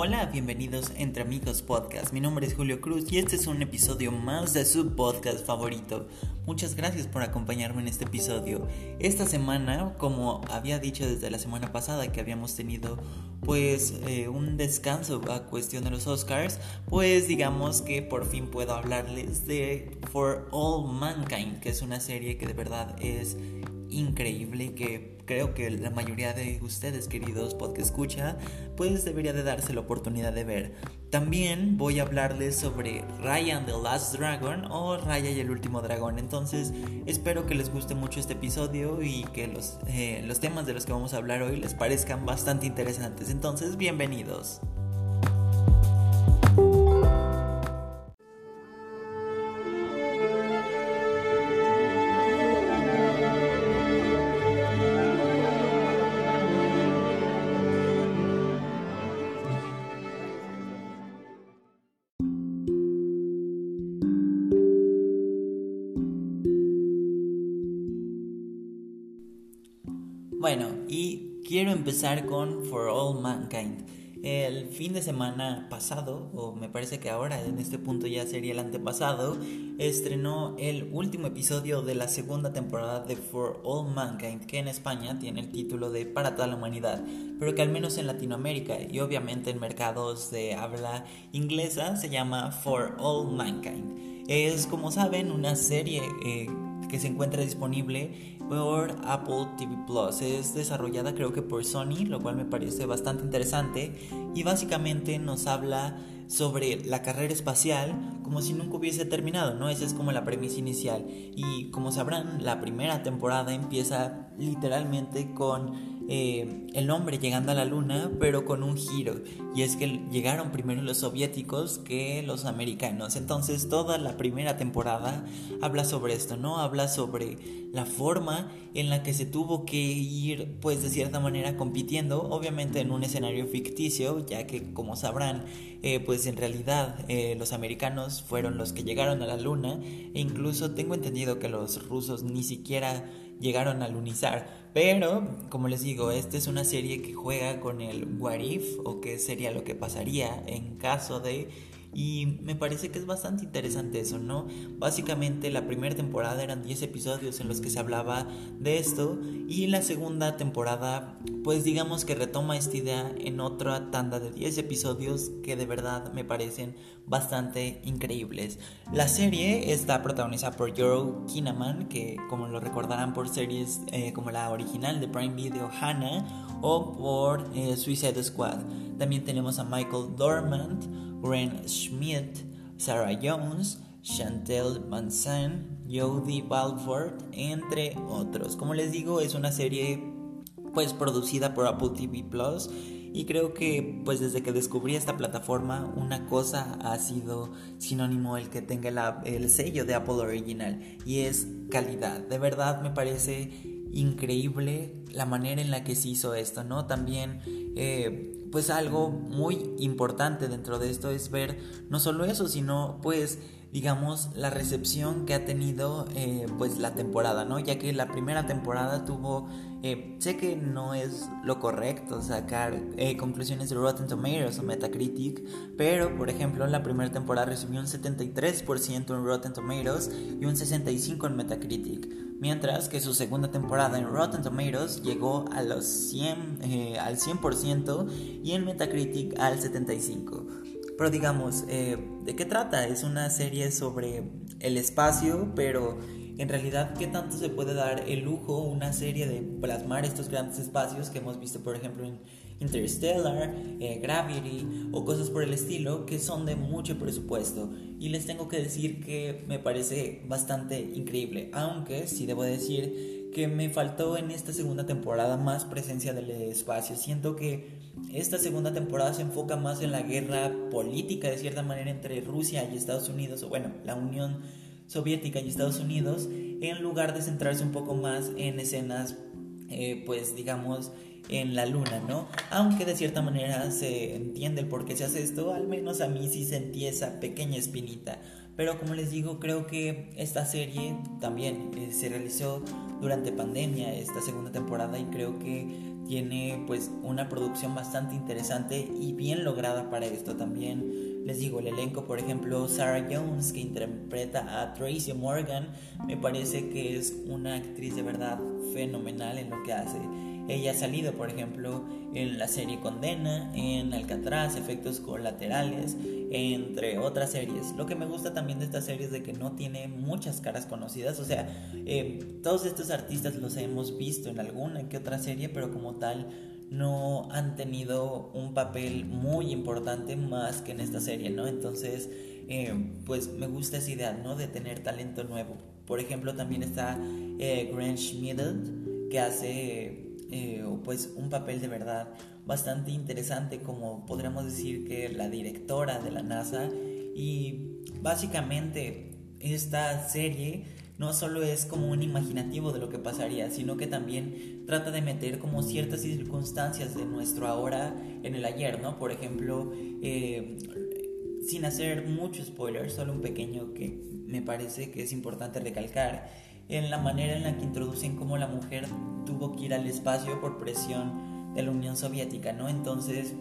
Hola, bienvenidos Entre Amigos Podcast. Mi nombre es Julio Cruz y este es un episodio más de su podcast favorito. Muchas gracias por acompañarme en este episodio. Esta semana, como había dicho desde la semana pasada que habíamos tenido pues eh, un descanso a cuestión de los Oscars, pues digamos que por fin puedo hablarles de For All Mankind, que es una serie que de verdad es increíble y que creo que la mayoría de ustedes, queridos podcast escucha, pues debería de darse la oportunidad de ver. También voy a hablarles sobre Raya and the Last Dragon o Raya y el último dragón. Entonces espero que les guste mucho este episodio y que los, eh, los temas de los que vamos a hablar hoy les parezcan bastante interesantes. Entonces, bienvenidos. Empezar con For All Mankind. El fin de semana pasado, o me parece que ahora en este punto ya sería el antepasado, estrenó el último episodio de la segunda temporada de For All Mankind, que en España tiene el título de Para toda la humanidad, pero que al menos en Latinoamérica y obviamente en mercados de habla inglesa se llama For All Mankind. Es, como saben, una serie eh, que se encuentra disponible por Apple TV Plus. Es desarrollada creo que por Sony, lo cual me parece bastante interesante y básicamente nos habla sobre la carrera espacial como si nunca hubiese terminado, ¿no? Esa es como la premisa inicial. Y como sabrán, la primera temporada empieza literalmente con eh, el hombre llegando a la luna, pero con un giro. Y es que llegaron primero los soviéticos que los americanos. Entonces toda la primera temporada habla sobre esto, ¿no? Habla sobre la forma en la que se tuvo que ir, pues de cierta manera compitiendo, obviamente en un escenario ficticio, ya que como sabrán, eh, pues en realidad eh, los americanos fueron los que llegaron a la luna e incluso tengo entendido que los rusos ni siquiera llegaron a lunizar. Pero, como les digo, esta es una serie que juega con el what if o qué sería lo que pasaría en caso de y me parece que es bastante interesante eso, ¿no? Básicamente la primera temporada eran 10 episodios en los que se hablaba de esto y la segunda temporada pues digamos que retoma esta idea en otra tanda de 10 episodios que de verdad me parecen bastante increíbles. La serie está protagonizada por Joe Kinnaman, que como lo recordarán por series eh, como la original de Prime Video Hannah o por eh, Suicide Squad. También tenemos a Michael Dormant, Ren Schmidt, Sarah Jones, Chantel Manson, Jodie Balford, entre otros. Como les digo, es una serie pues producida por Apple TV Plus y creo que pues desde que descubrí esta plataforma una cosa ha sido sinónimo el que tenga el sello de Apple Original y es calidad. De verdad me parece increíble la manera en la que se hizo esto, ¿no? También eh, pues algo muy importante dentro de esto es ver no solo eso, sino pues digamos la recepción que ha tenido eh, pues la temporada, ¿no? Ya que la primera temporada tuvo, eh, sé que no es lo correcto sacar eh, conclusiones de Rotten Tomatoes o Metacritic, pero por ejemplo la primera temporada recibió un 73% en Rotten Tomatoes y un 65% en Metacritic mientras que su segunda temporada en Rotten Tomatoes llegó a los 100, eh, al 100% y en Metacritic al 75%. Pero digamos, eh, ¿de qué trata? Es una serie sobre el espacio, pero en realidad, ¿qué tanto se puede dar el lujo una serie de plasmar estos grandes espacios que hemos visto, por ejemplo, en Interstellar, eh, Gravity o cosas por el estilo que son de mucho presupuesto. Y les tengo que decir que me parece bastante increíble, aunque sí debo decir que me faltó en esta segunda temporada más presencia del espacio. Siento que esta segunda temporada se enfoca más en la guerra política de cierta manera entre Rusia y Estados Unidos, o bueno, la Unión Soviética y Estados Unidos, en lugar de centrarse un poco más en escenas, eh, pues digamos, en la luna, ¿no? Aunque de cierta manera se entiende el por qué se hace esto, al menos a mí sí sentí esa pequeña espinita. Pero como les digo, creo que esta serie también eh, se realizó durante pandemia, esta segunda temporada, y creo que tiene pues una producción bastante interesante y bien lograda para esto también. Les digo, el elenco, por ejemplo, Sarah Jones, que interpreta a Tracy Morgan, me parece que es una actriz de verdad fenomenal en lo que hace. Ella ha salido, por ejemplo, en la serie Condena, en Alcatraz, Efectos Colaterales, entre otras series. Lo que me gusta también de esta serie es de que no tiene muchas caras conocidas. O sea, eh, todos estos artistas los hemos visto en alguna que otra serie, pero como tal no han tenido un papel muy importante más que en esta serie, ¿no? Entonces, eh, pues me gusta esa idea, ¿no? De tener talento nuevo. Por ejemplo, también está eh, Grant que hace eh, pues un papel de verdad bastante interesante como podríamos decir que la directora de la NASA y básicamente esta serie no solo es como un imaginativo de lo que pasaría, sino que también trata de meter como ciertas circunstancias de nuestro ahora en el ayer, ¿no? Por ejemplo, eh, sin hacer mucho spoiler, solo un pequeño que me parece que es importante recalcar, en la manera en la que introducen cómo la mujer tuvo que ir al espacio por presión de la Unión Soviética, ¿no? Entonces,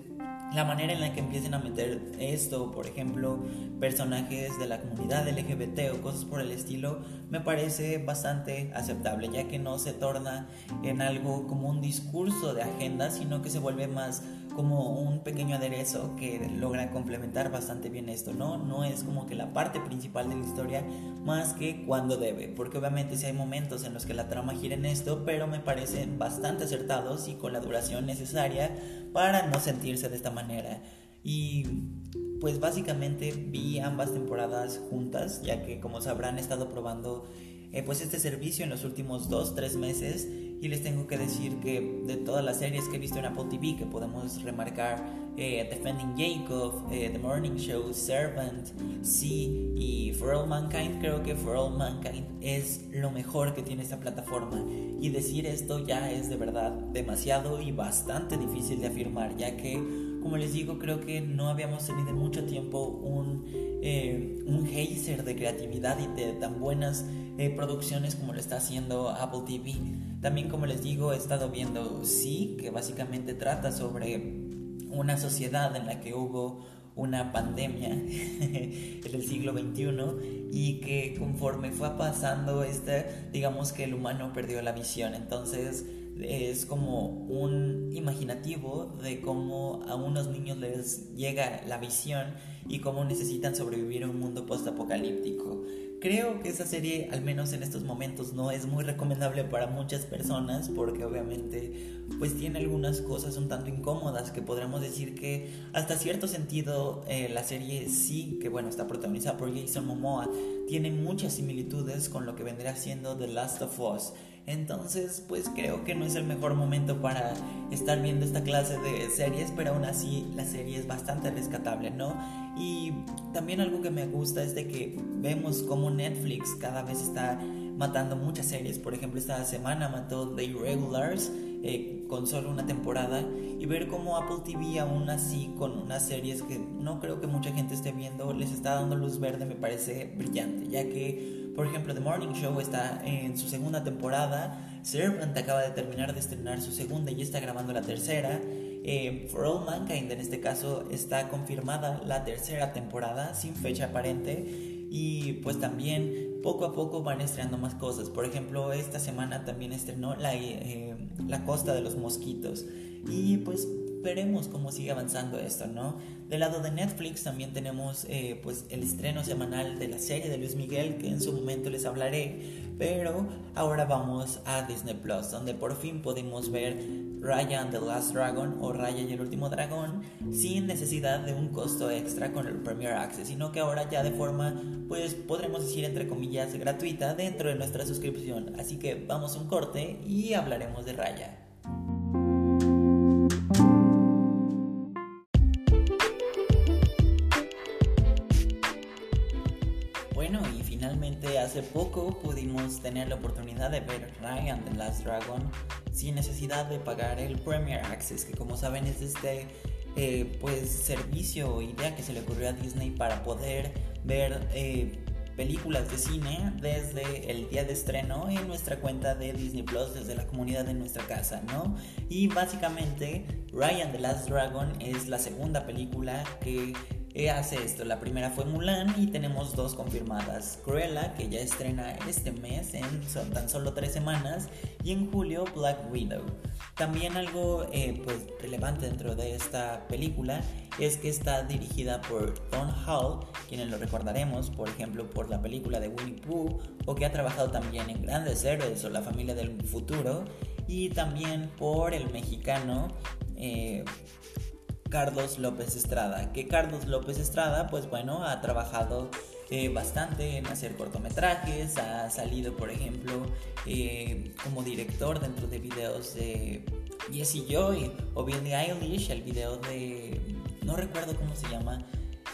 la manera en la que empiecen a meter esto, por ejemplo, personajes de la comunidad LGBT o cosas por el estilo, me parece bastante aceptable, ya que no se torna en algo como un discurso de agenda, sino que se vuelve más como un pequeño aderezo que logra complementar bastante bien esto, ¿no? No es como que la parte principal de la historia más que cuando debe, porque obviamente si hay momentos en los que la trama gira en esto, pero me parecen bastante acertados y con la duración necesaria para no sentirse de esta manera. Y pues básicamente vi ambas temporadas juntas, ya que como sabrán he estado probando eh, pues este servicio en los últimos 2-3 meses y les tengo que decir que de todas las series que he visto en Apple TV, que podemos remarcar eh, Defending Jacob, eh, The Morning Show, Servant, Sea y For All Mankind, creo que For All Mankind es lo mejor que tiene esta plataforma. Y decir esto ya es de verdad demasiado y bastante difícil de afirmar, ya que, como les digo, creo que no habíamos tenido mucho tiempo un, eh, un geyser de creatividad y de tan buenas producciones como lo está haciendo Apple TV. También, como les digo, he estado viendo Sí, que básicamente trata sobre una sociedad en la que hubo una pandemia en el siglo XXI y que conforme fue pasando este, digamos que el humano perdió la visión. Entonces es como un imaginativo de cómo a unos niños les llega la visión y cómo necesitan sobrevivir en un mundo post-apocalíptico. Creo que esa serie, al menos en estos momentos, no es muy recomendable para muchas personas porque obviamente pues tiene algunas cosas un tanto incómodas que podríamos decir que hasta cierto sentido eh, la serie sí, que bueno, está protagonizada por Jason Momoa, tiene muchas similitudes con lo que vendría siendo The Last of Us. Entonces, pues creo que no es el mejor momento para estar viendo esta clase de series, pero aún así la serie es bastante rescatable, ¿no? Y también algo que me gusta es de que vemos como Netflix cada vez está matando muchas series. Por ejemplo, esta semana mató The Irregulars eh, con solo una temporada y ver cómo Apple TV aún así con unas series que no creo que mucha gente esté viendo les está dando luz verde me parece brillante, ya que por ejemplo, The Morning Show está en su segunda temporada. Servant acaba de terminar de estrenar su segunda y está grabando la tercera. Eh, For All Mankind, en este caso, está confirmada la tercera temporada sin fecha aparente. Y pues también poco a poco van estrenando más cosas. Por ejemplo, esta semana también estrenó La, eh, la Costa de los Mosquitos. Y pues veremos cómo sigue avanzando esto, ¿no? Del lado de Netflix también tenemos eh, pues el estreno semanal de la serie de Luis Miguel, que en su momento les hablaré, pero ahora vamos a Disney Plus, donde por fin podemos ver Raya and the Last Dragon o Raya y el último dragón sin necesidad de un costo extra con el Premier Access, sino que ahora ya de forma, pues podremos decir entre comillas, gratuita dentro de nuestra suscripción. Así que vamos a un corte y hablaremos de Raya. Hace poco pudimos tener la oportunidad de ver Ryan the Last Dragon sin necesidad de pagar el Premier Access, que como saben es este eh, pues servicio o idea que se le ocurrió a Disney para poder ver eh, películas de cine desde el día de estreno en nuestra cuenta de Disney Plus, desde la comunidad de nuestra casa, ¿no? Y básicamente Ryan the Last Dragon es la segunda película que hace esto. La primera fue Mulan y tenemos dos confirmadas. Cruella, que ya estrena este mes en tan solo tres semanas, y en julio Black Widow. También algo eh, pues, relevante dentro de esta película es que está dirigida por Don Hall, quienes lo recordaremos, por ejemplo, por la película de Winnie Pooh, o que ha trabajado también en Grandes Héroes o La Familia del Futuro, y también por el mexicano eh, Carlos López Estrada. Que Carlos López Estrada, pues bueno, ha trabajado eh, bastante en hacer cortometrajes, ha salido, por ejemplo, eh, como director dentro de videos de Jessie Joy o Billie Eilish, el video de. No recuerdo cómo se llama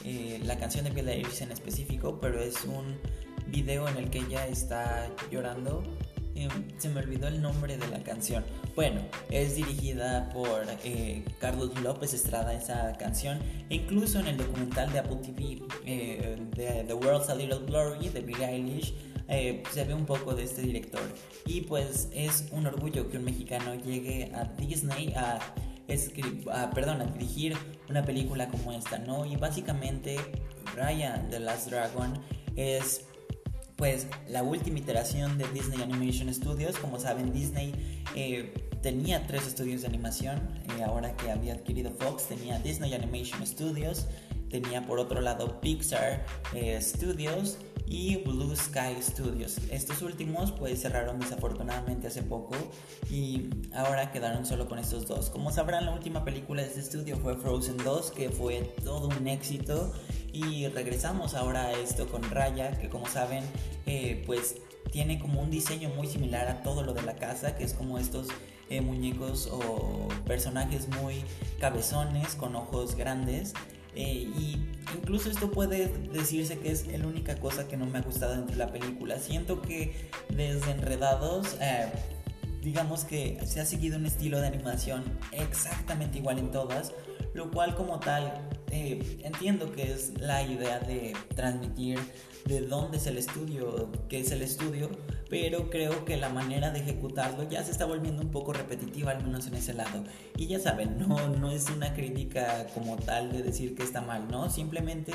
eh, la canción de Billie Eilish en específico, pero es un video en el que ella está llorando Se me olvidó el nombre de la canción. Bueno, es dirigida por eh, Carlos López Estrada esa canción. E incluso en el documental de Apple TV eh, de The World's a Little Glory de Billie Eilish. Eh, se ve un poco de este director y pues es un orgullo que un mexicano llegue a Disney a a, perdón, a dirigir una película como esta, ¿no? Y básicamente Ryan The Last Dragon es pues la última iteración de Disney Animation Studios. Como saben, Disney eh, tenía tres estudios de animación. Eh, ahora que había adquirido Fox, tenía Disney Animation Studios, tenía por otro lado Pixar eh, Studios y Blue Sky Studios. Estos últimos pues cerraron desafortunadamente hace poco y ahora quedaron solo con estos dos. Como sabrán, la última película de este estudio fue Frozen 2, que fue todo un éxito y regresamos ahora a esto con Raya, que como saben, eh, pues tiene como un diseño muy similar a todo lo de la casa, que es como estos eh, muñecos o personajes muy cabezones con ojos grandes. Eh, y incluso esto puede decirse que es la única cosa que no me ha gustado dentro de la película. Siento que desde Enredados, digamos que se ha seguido un estilo de animación exactamente igual en todas, lo cual como tal eh, entiendo que es la idea de transmitir de dónde es el estudio, qué es el estudio, pero creo que la manera de ejecutarlo ya se está volviendo un poco repetitiva, al en ese lado. Y ya saben, no, no es una crítica como tal de decir que está mal, ¿no? Simplemente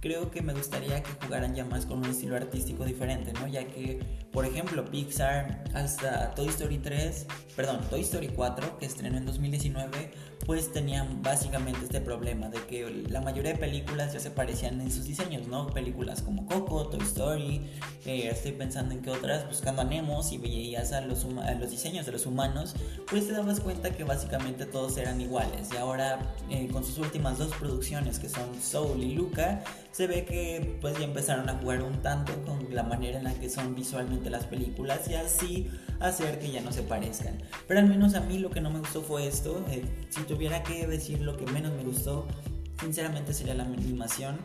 creo que me gustaría que jugaran ya más con un estilo artístico diferente, ¿no? Ya que, por ejemplo, Pixar hasta Toy Story 3, perdón, Toy Story 4, que estrenó en 2019, pues tenían básicamente este problema de que la mayoría de películas ya se parecían en sus diseños, ¿no? Películas como Coco, Toy Story, eh, estoy pensando en que otras, buscando a Nemo, si veías a los, a los diseños de los humanos, pues te dabas cuenta que básicamente todos eran iguales. Y ahora eh, con sus últimas dos producciones, que son Soul y Luca, se ve que pues ya empezaron a jugar un tanto con la manera en la que son visualmente las películas y así hacer que ya no se parezcan. Pero al menos a mí lo que no me gustó fue esto. Eh, si tuviera que decir lo que menos me gustó, sinceramente sería la animación.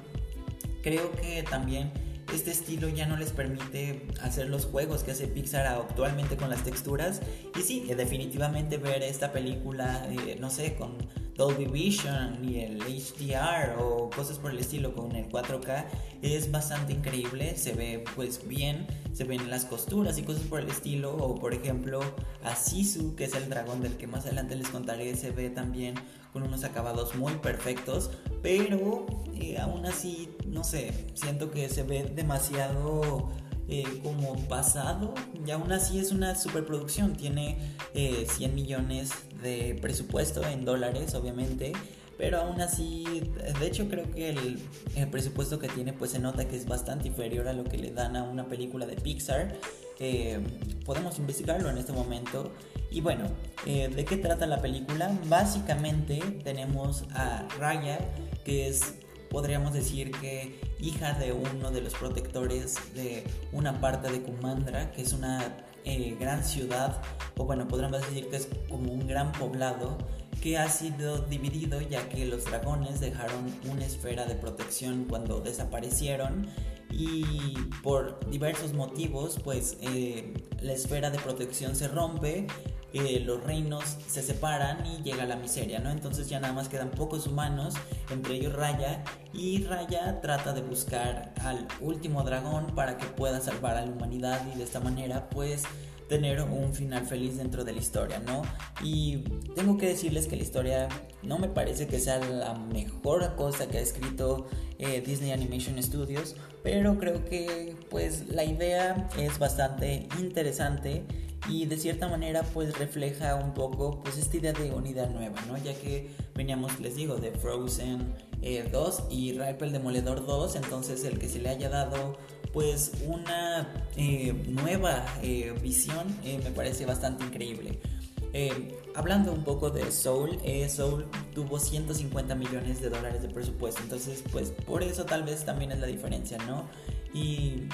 Creo que también este estilo ya no les permite hacer los juegos que hace Pixar actualmente con las texturas. Y sí, definitivamente ver esta película, eh, no sé, con Dolby Vision y el HDR o cosas por el estilo con el 4K es bastante increíble, se ve pues bien, se ven las costuras y cosas por el estilo o por ejemplo a Sisu que es el dragón del que más adelante les contaré se ve también con unos acabados muy perfectos pero eh, aún así no sé siento que se ve demasiado eh, como pasado y aún así es una superproducción tiene 100 eh, millones de presupuesto en dólares, obviamente. Pero aún así, de hecho creo que el, presupuesto que tiene pues se nota que es bastante inferior a lo que le dan a una película de Pixar. podemos investigarlo en este momento. Y bueno, eh, ¿de qué trata la película? Básicamente tenemos a Raya, que es, podríamos decir que hija de uno de los protectores de una parte de Kumandra, que es una eh, gran ciudad, o bueno, podríamos decir que es como un gran poblado que ha sido dividido ya que los dragones dejaron una esfera de protección cuando desaparecieron y por diversos motivos pues eh, la esfera de protección se rompe eh, los reinos se separan y llega la miseria, ¿no? Entonces ya nada más quedan pocos humanos, entre ellos Raya, y Raya trata de buscar al último dragón para que pueda salvar a la humanidad y de esta manera pues tener un final feliz dentro de la historia, ¿no? Y tengo que decirles que la historia no me parece que sea la mejor cosa que ha escrito eh, Disney Animation Studios, pero creo que pues la idea es bastante interesante y de cierta manera pues refleja un poco pues esta idea de unidad nueva, ¿no? Ya que veníamos, les digo, de Frozen 2 eh, y Ripe el Demoledor 2, entonces el que se le haya dado pues una eh, nueva eh, visión eh, me parece bastante increíble. hablando un poco de Soul, Soul tuvo 150 millones de dólares de presupuesto, entonces pues por eso tal vez también es la diferencia, ¿no? Y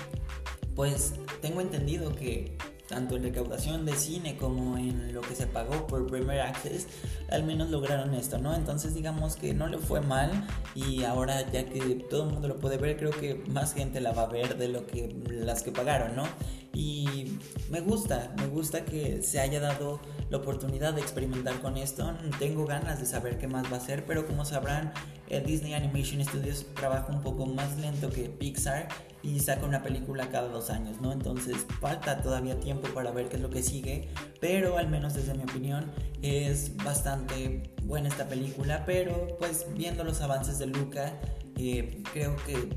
pues tengo entendido que tanto en recaudación de cine como en lo que se pagó por Premier Access, al menos lograron esto, ¿no? Entonces digamos que no le fue mal y ahora ya que todo el mundo lo puede ver, creo que más gente la va a ver de lo que las que pagaron, ¿no? Y me gusta, me gusta que se haya dado la oportunidad de experimentar con esto. Tengo ganas de saber qué más va a ser, pero como sabrán, Disney Animation Studios trabaja un poco más lento que Pixar y saca una película cada dos años, ¿no? Entonces falta todavía tiempo para ver qué es lo que sigue, pero al menos desde mi opinión es bastante buena esta película, pero pues viendo los avances de Luca, eh, creo que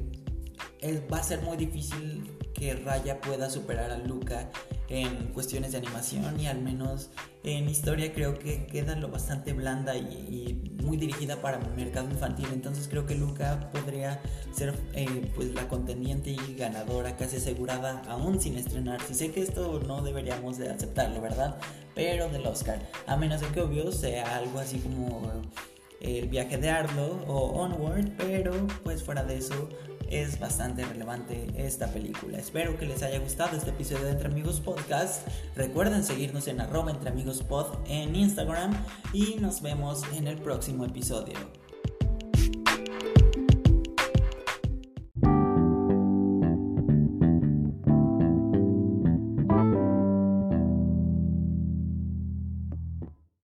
va a ser muy difícil que Raya pueda superar a Luca en cuestiones de animación y al menos en historia creo que queda lo bastante blanda y, muy dirigida para el mercado infantil. Entonces creo que Luca podría ser eh, pues la contendiente y ganadora casi asegurada aún sin estrenarse sé que esto no deberíamos de aceptarlo verdad pero del Oscar. A menos que obvio sea algo así como el viaje de Arlo o Onward pero pues fuera de eso es bastante relevante esta película. Espero que les haya gustado este episodio de Entre Amigos Podcast. Recuerden seguirnos en arroba Entre Amigos Pod en Instagram y nos vemos en el próximo episodio.